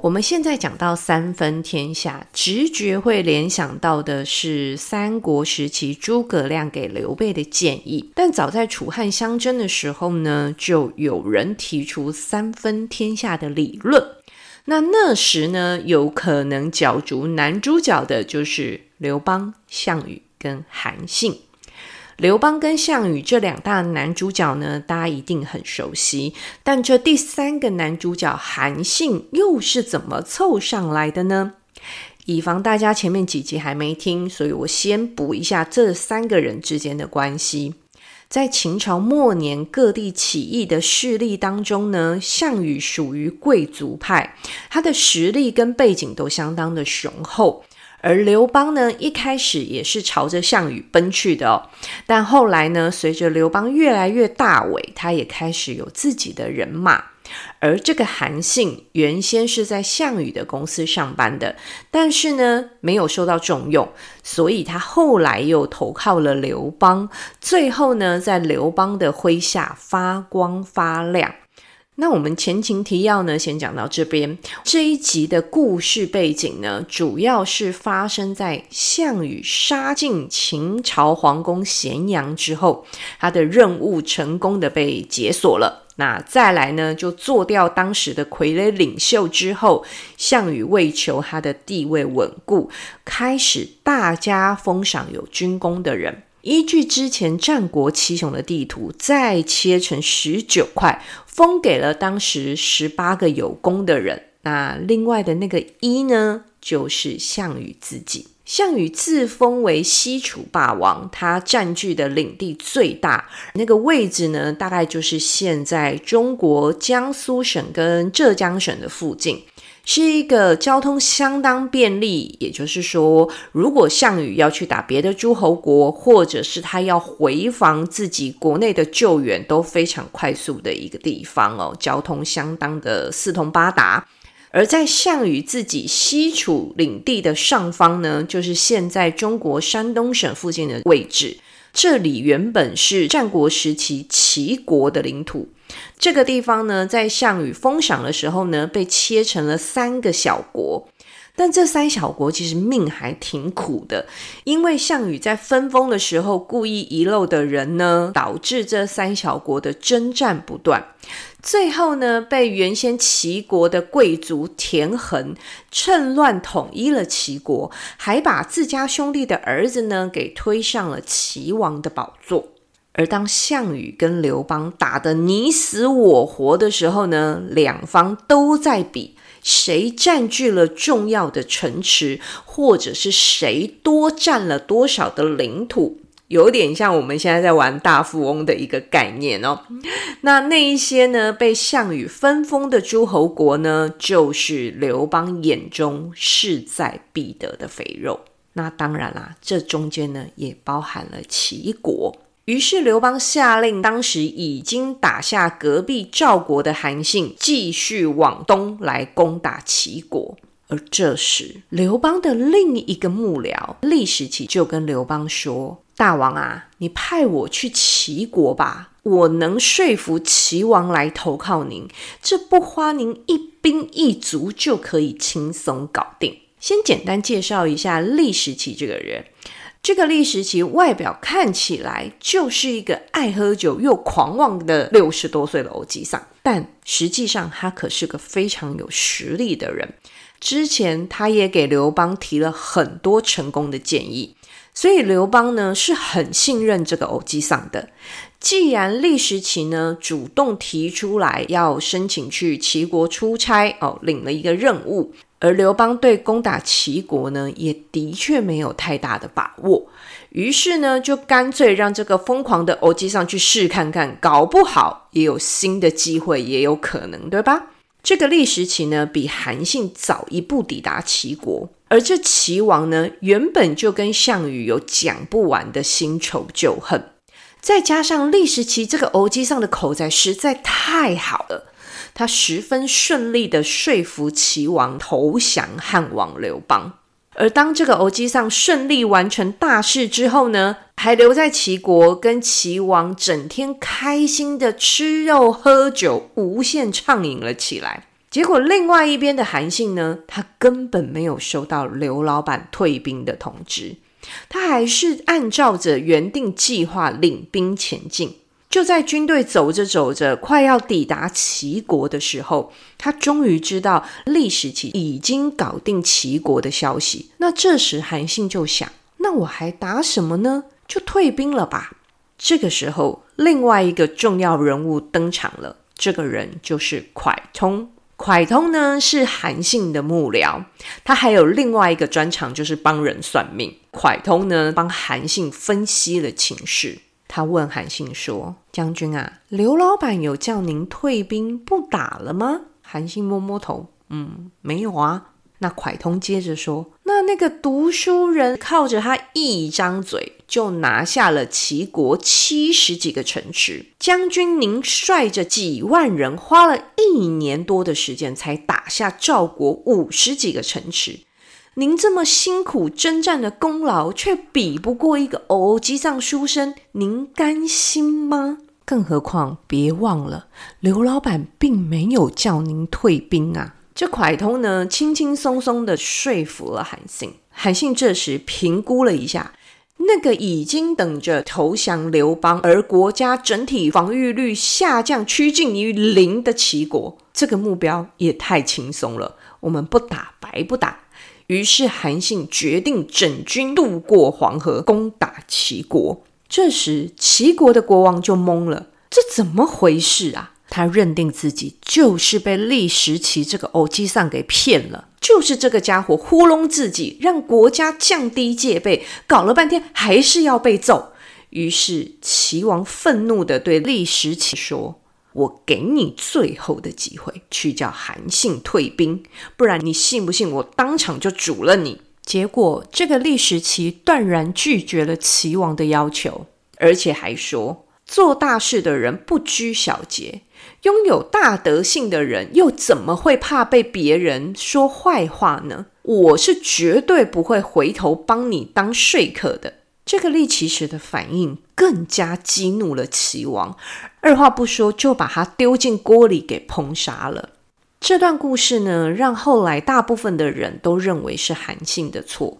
我们现在讲到三分天下，直觉会联想到的是三国时期诸葛亮给刘备的建议。但早在楚汉相争的时候呢，就有人提出三分天下的理论。那那时呢，有可能角逐男主角的就是刘邦、项羽跟韩信。刘邦跟项羽这两大男主角呢，大家一定很熟悉。但这第三个男主角韩信又是怎么凑上来的呢？以防大家前面几集还没听，所以我先补一下这三个人之间的关系。在秦朝末年各地起义的势力当中呢，项羽属于贵族派，他的实力跟背景都相当的雄厚。而刘邦呢，一开始也是朝着项羽奔去的哦，但后来呢，随着刘邦越来越大伟，他也开始有自己的人马。而这个韩信原先是在项羽的公司上班的，但是呢，没有受到重用，所以他后来又投靠了刘邦，最后呢，在刘邦的麾下发光发亮。那我们前情提要呢，先讲到这边。这一集的故事背景呢，主要是发生在项羽杀进秦朝皇宫咸阳之后，他的任务成功的被解锁了。那再来呢，就做掉当时的傀儡领袖之后，项羽为求他的地位稳固，开始大加封赏有军功的人。依据之前战国七雄的地图，再切成十九块，封给了当时十八个有功的人。那另外的那个一呢，就是项羽自己。项羽自封为西楚霸王，他占据的领地最大，那个位置呢，大概就是现在中国江苏省跟浙江省的附近。是一个交通相当便利，也就是说，如果项羽要去打别的诸侯国，或者是他要回防自己国内的救援，都非常快速的一个地方哦，交通相当的四通八达。而在项羽自己西楚领地的上方呢，就是现在中国山东省附近的位置，这里原本是战国时期齐国的领土。这个地方呢，在项羽封赏的时候呢，被切成了三个小国。但这三小国其实命还挺苦的，因为项羽在分封的时候故意遗漏的人呢，导致这三小国的征战不断。最后呢，被原先齐国的贵族田横趁乱统一了齐国，还把自家兄弟的儿子呢，给推上了齐王的宝座。而当项羽跟刘邦打得你死我活的时候呢，两方都在比谁占据了重要的城池，或者是谁多占了多少的领土，有点像我们现在在玩大富翁的一个概念哦。那那一些呢，被项羽分封的诸侯国呢，就是刘邦眼中势在必得的肥肉。那当然啦，这中间呢，也包含了齐国。于是刘邦下令，当时已经打下隔壁赵国的韩信，继续往东来攻打齐国。而这时，刘邦的另一个幕僚酈时齐就跟刘邦说：“大王啊，你派我去齐国吧，我能说服齐王来投靠您，这不花您一兵一卒就可以轻松搞定。”先简单介绍一下酈时齐这个人。这个酈时齐外表看起来就是一个爱喝酒又狂妄的六十多岁的欧吉桑，但实际上他可是个非常有实力的人。之前他也给刘邦提了很多成功的建议，所以刘邦呢是很信任这个欧吉桑的。既然酈时齐呢主动提出来要申请去齐国出差哦，领了一个任务。而刘邦对攻打齐国呢，也的确没有太大的把握，于是呢，就干脆让这个疯狂的欧吉桑去试看看，搞不好也有新的机会，也有可能，对吧？这个酈时齐呢，比韩信早一步抵达齐国，而这齐王呢，原本就跟项羽有讲不完的新仇旧恨，再加上酈时期这个欧吉桑的口才实在太好了。他十分顺利地说服齐王投降汉王刘邦。而当这个欧吉桑顺利完成大事之后呢，还留在齐国跟齐王整天开心的吃肉喝酒，无限畅饮了起来。结果另外一边的韩信呢，他根本没有收到刘老板退兵的通知，他还是按照着原定计划领兵前进。就在军队走着走着，快要抵达齐国的时候，他终于知道酈时齐已经搞定齐国的消息。那这时韩信就想：那我还打什么呢？就退兵了吧。这个时候，另外一个重要人物登场了，这个人就是蒯通。蒯通呢是韩信的幕僚，他还有另外一个专长，就是帮人算命。蒯通呢帮韩信分析了情势。他问韩信说：“将军啊，刘老板有叫您退兵不打了吗？”韩信摸摸头，嗯，没有啊。那蒯通接着说：“那那个读书人靠着他一张嘴，就拿下了齐国七十几个城池。将军您率着几万人，花了一年多的时间，才打下赵国五十几个城池。”您这么辛苦征战的功劳，却比不过一个偶机上书生，您甘心吗？更何况，别忘了，刘老板并没有叫您退兵啊！这蒯通呢，轻轻松松的说服了韩信。韩信这时评估了一下，那个已经等着投降刘邦，而国家整体防御率下降趋近于零的齐国，这个目标也太轻松了。我们不打白不打。于是韩信决定整军渡过黄河，攻打齐国。这时齐国的国王就懵了，这怎么回事啊？他认定自己就是被酈时齐这个欧吉桑给骗了，就是这个家伙糊弄自己，让国家降低戒备，搞了半天还是要被揍。于是齐王愤怒地对酈时齐说。我给你最后的机会，去叫韩信退兵，不然你信不信我当场就煮了你？结果这个酈时齐断然拒绝了齐王的要求，而且还说做大事的人不拘小节，拥有大德性的人又怎么会怕被别人说坏话呢？我是绝对不会回头帮你当说客的。这个酈奇时的反应更加激怒了齐王，二话不说就把他丢进锅里给烹杀了。这段故事呢，让后来大部分的人都认为是韩信的错，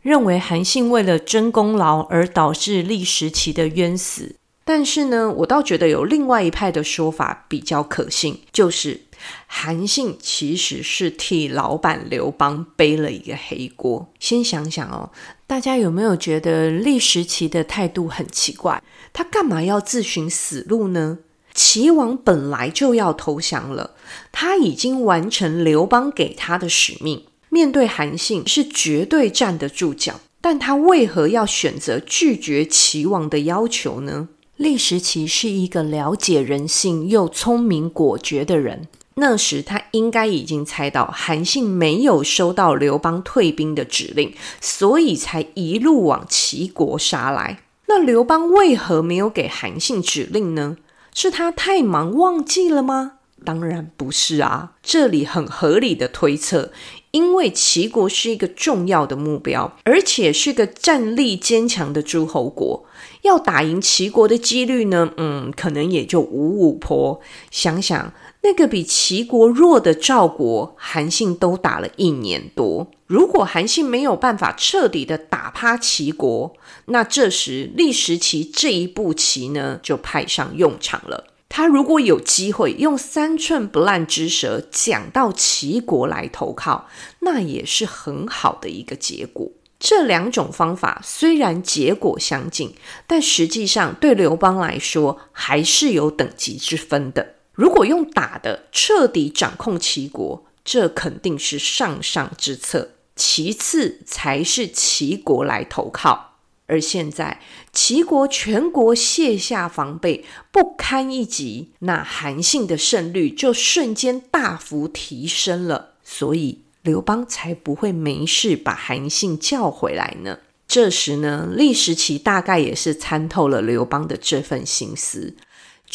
认为韩信为了争功劳而导致酈时齐的冤死。但是呢，我倒觉得有另外一派的说法比较可信，就是。韩信其实是替老板刘邦背了一个黑锅。先想想哦，大家有没有觉得酈时齐的态度很奇怪？他干嘛要自寻死路呢？齐王本来就要投降了，他已经完成刘邦给他的使命，面对韩信是绝对站得住脚。但他为何要选择拒绝齐王的要求呢？酈时齐是一个了解人性又聪明果决的人。那时他应该已经猜到韩信没有收到刘邦退兵的指令，所以才一路往齐国杀来。那刘邦为何没有给韩信指令呢？是他太忙忘记了吗？当然不是啊，这里很合理的推测，因为齐国是一个重要的目标，而且是个战力坚强的诸侯国，要打赢齐国的几率呢，嗯，可能也就五五波。想想。那个比齐国弱的赵国，韩信都打了一年多。如果韩信没有办法彻底的打趴齐国，那这时立时齐这一步棋呢，就派上用场了。他如果有机会用三寸不烂之舌讲到齐国来投靠，那也是很好的一个结果。这两种方法虽然结果相近，但实际上对刘邦来说还是有等级之分的。如果用打的彻底掌控齐国，这肯定是上上之策。其次才是齐国来投靠。而现在齐国全国卸下防备，不堪一击，那韩信的胜率就瞬间大幅提升了。所以刘邦才不会没事把韩信叫回来呢。这时呢，酈时齐大概也是参透了刘邦的这份心思。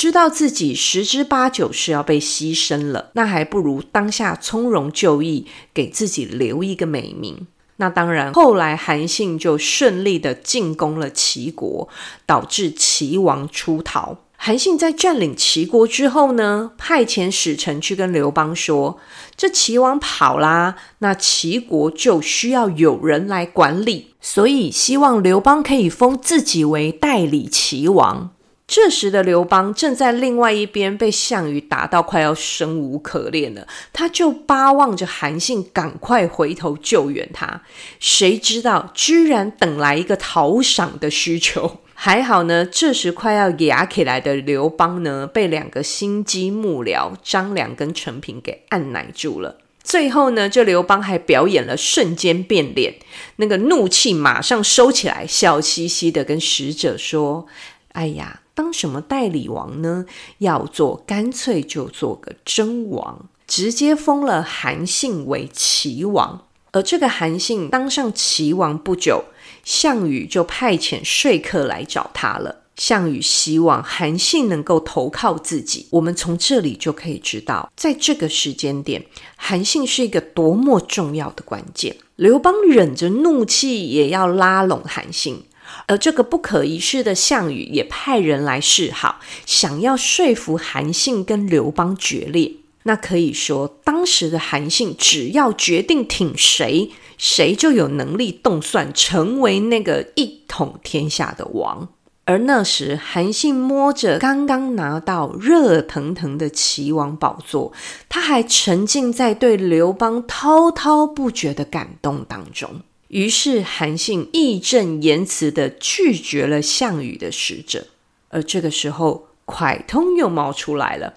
知道自己十之八九是要被牺牲了，那还不如当下从容就义，给自己留一个美名。那当然，后来韩信就顺利的进攻了齐国，导致齐王出逃。韩信在占领齐国之后呢，派遣使臣去跟刘邦说：“这齐王跑啦，那齐国就需要有人来管理，所以希望刘邦可以封自己为代理齐王。”这时的刘邦正在另外一边被项羽打到快要生无可恋了，他就巴望着韩信赶快回头救援他。谁知道居然等来一个讨赏的需求。还好呢，这时快要哑起来的刘邦呢，被两个心机幕僚张良跟陈平给按捺住了。最后呢，这刘邦还表演了瞬间变脸，那个怒气马上收起来，笑嘻嘻的跟使者说：“哎呀。”当什么代理王呢？要做干脆就做个真王，直接封了韩信为齐王。而这个韩信当上齐王不久，项羽就派遣说客来找他了。项羽希望韩信能够投靠自己。我们从这里就可以知道，在这个时间点，韩信是一个多么重要的关键。刘邦忍着怒气也要拉拢韩信。而这个不可一世的项羽也派人来示好，想要说服韩信跟刘邦决裂。那可以说，当时的韩信只要决定挺谁，谁就有能力动算成为那个一统天下的王。而那时，韩信摸着刚刚拿到热腾腾的齐王宝座，他还沉浸在对刘邦滔滔不绝的感动当中。于是韩信义正言辞的拒绝了项羽的使者，而这个时候，蒯通又冒出来了。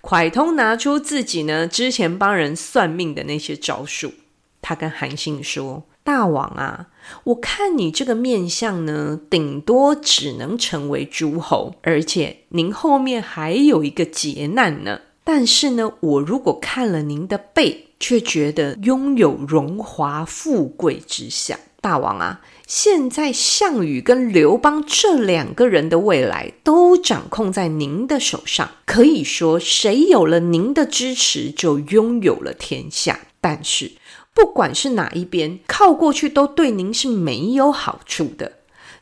蒯通拿出自己呢之前帮人算命的那些招数，他跟韩信说：“大王啊，我看你这个面相呢，顶多只能成为诸侯，而且您后面还有一个劫难呢。但是呢，我如果看了您的背。”却觉得拥有荣华富贵之相，大王啊！现在项羽跟刘邦这两个人的未来都掌控在您的手上，可以说谁有了您的支持，就拥有了天下。但是不管是哪一边，靠过去都对您是没有好处的。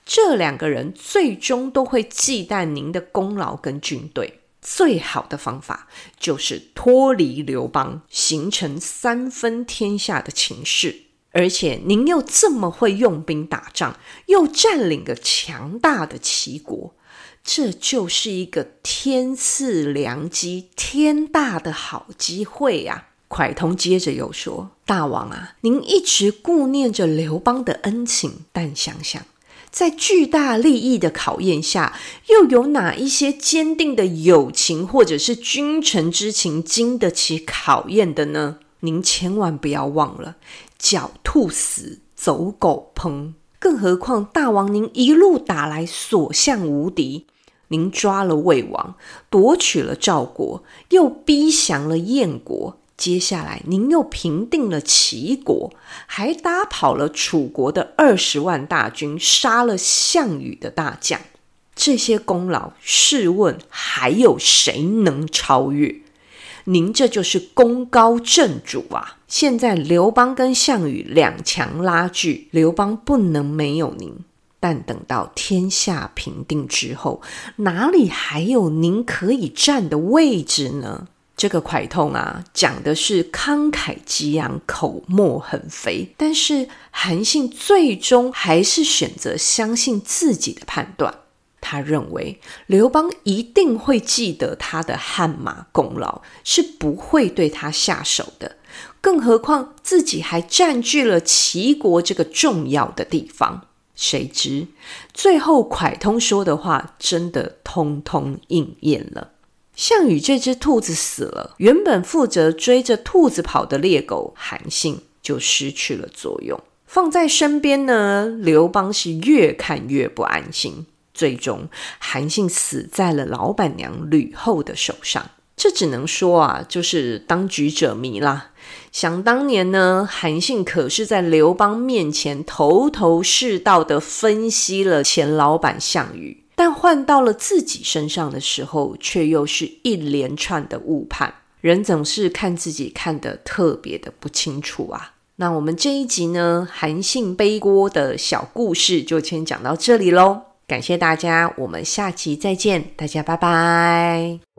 这两个人最终都会忌惮您的功劳跟军队。最好的方法就是脱离刘邦，形成三分天下的情势。而且您又这么会用兵打仗，又占领个强大的齐国，这就是一个天赐良机、天大的好机会呀！蒯通接着又说：“大王啊，您一直顾念着刘邦的恩情，但想想。”在巨大利益的考验下，又有哪一些坚定的友情或者是君臣之情经得起考验的呢？您千万不要忘了，狡兔死，走狗烹。更何况大王您一路打来所向无敌，您抓了魏王，夺取了赵国，又逼降了燕国。接下来，您又平定了齐国，还打跑了楚国的二十万大军，杀了项羽的大将。这些功劳，试问还有谁能超越？您这就是功高震主啊！现在刘邦跟项羽两强拉锯，刘邦不能没有您。但等到天下平定之后，哪里还有您可以站的位置呢？这个蒯通啊，讲的是慷慨激昂、口沫横飞，但是韩信最终还是选择相信自己的判断。他认为刘邦一定会记得他的汗马功劳，是不会对他下手的。更何况自己还占据了齐国这个重要的地方。谁知最后蒯通说的话，真的通通应验了。项羽这只兔子死了，原本负责追着兔子跑的猎狗韩信就失去了作用。放在身边呢，刘邦是越看越不安心。最终，韩信死在了老板娘吕后的手上。这只能说啊，就是当局者迷啦。想当年呢，韩信可是在刘邦面前头头是道地分析了前老板项羽。但换到了自己身上的时候，却又是一连串的误判。人总是看自己看得特别的不清楚啊。那我们这一集呢，韩信背锅的小故事就先讲到这里喽。感谢大家，我们下期再见，大家拜拜。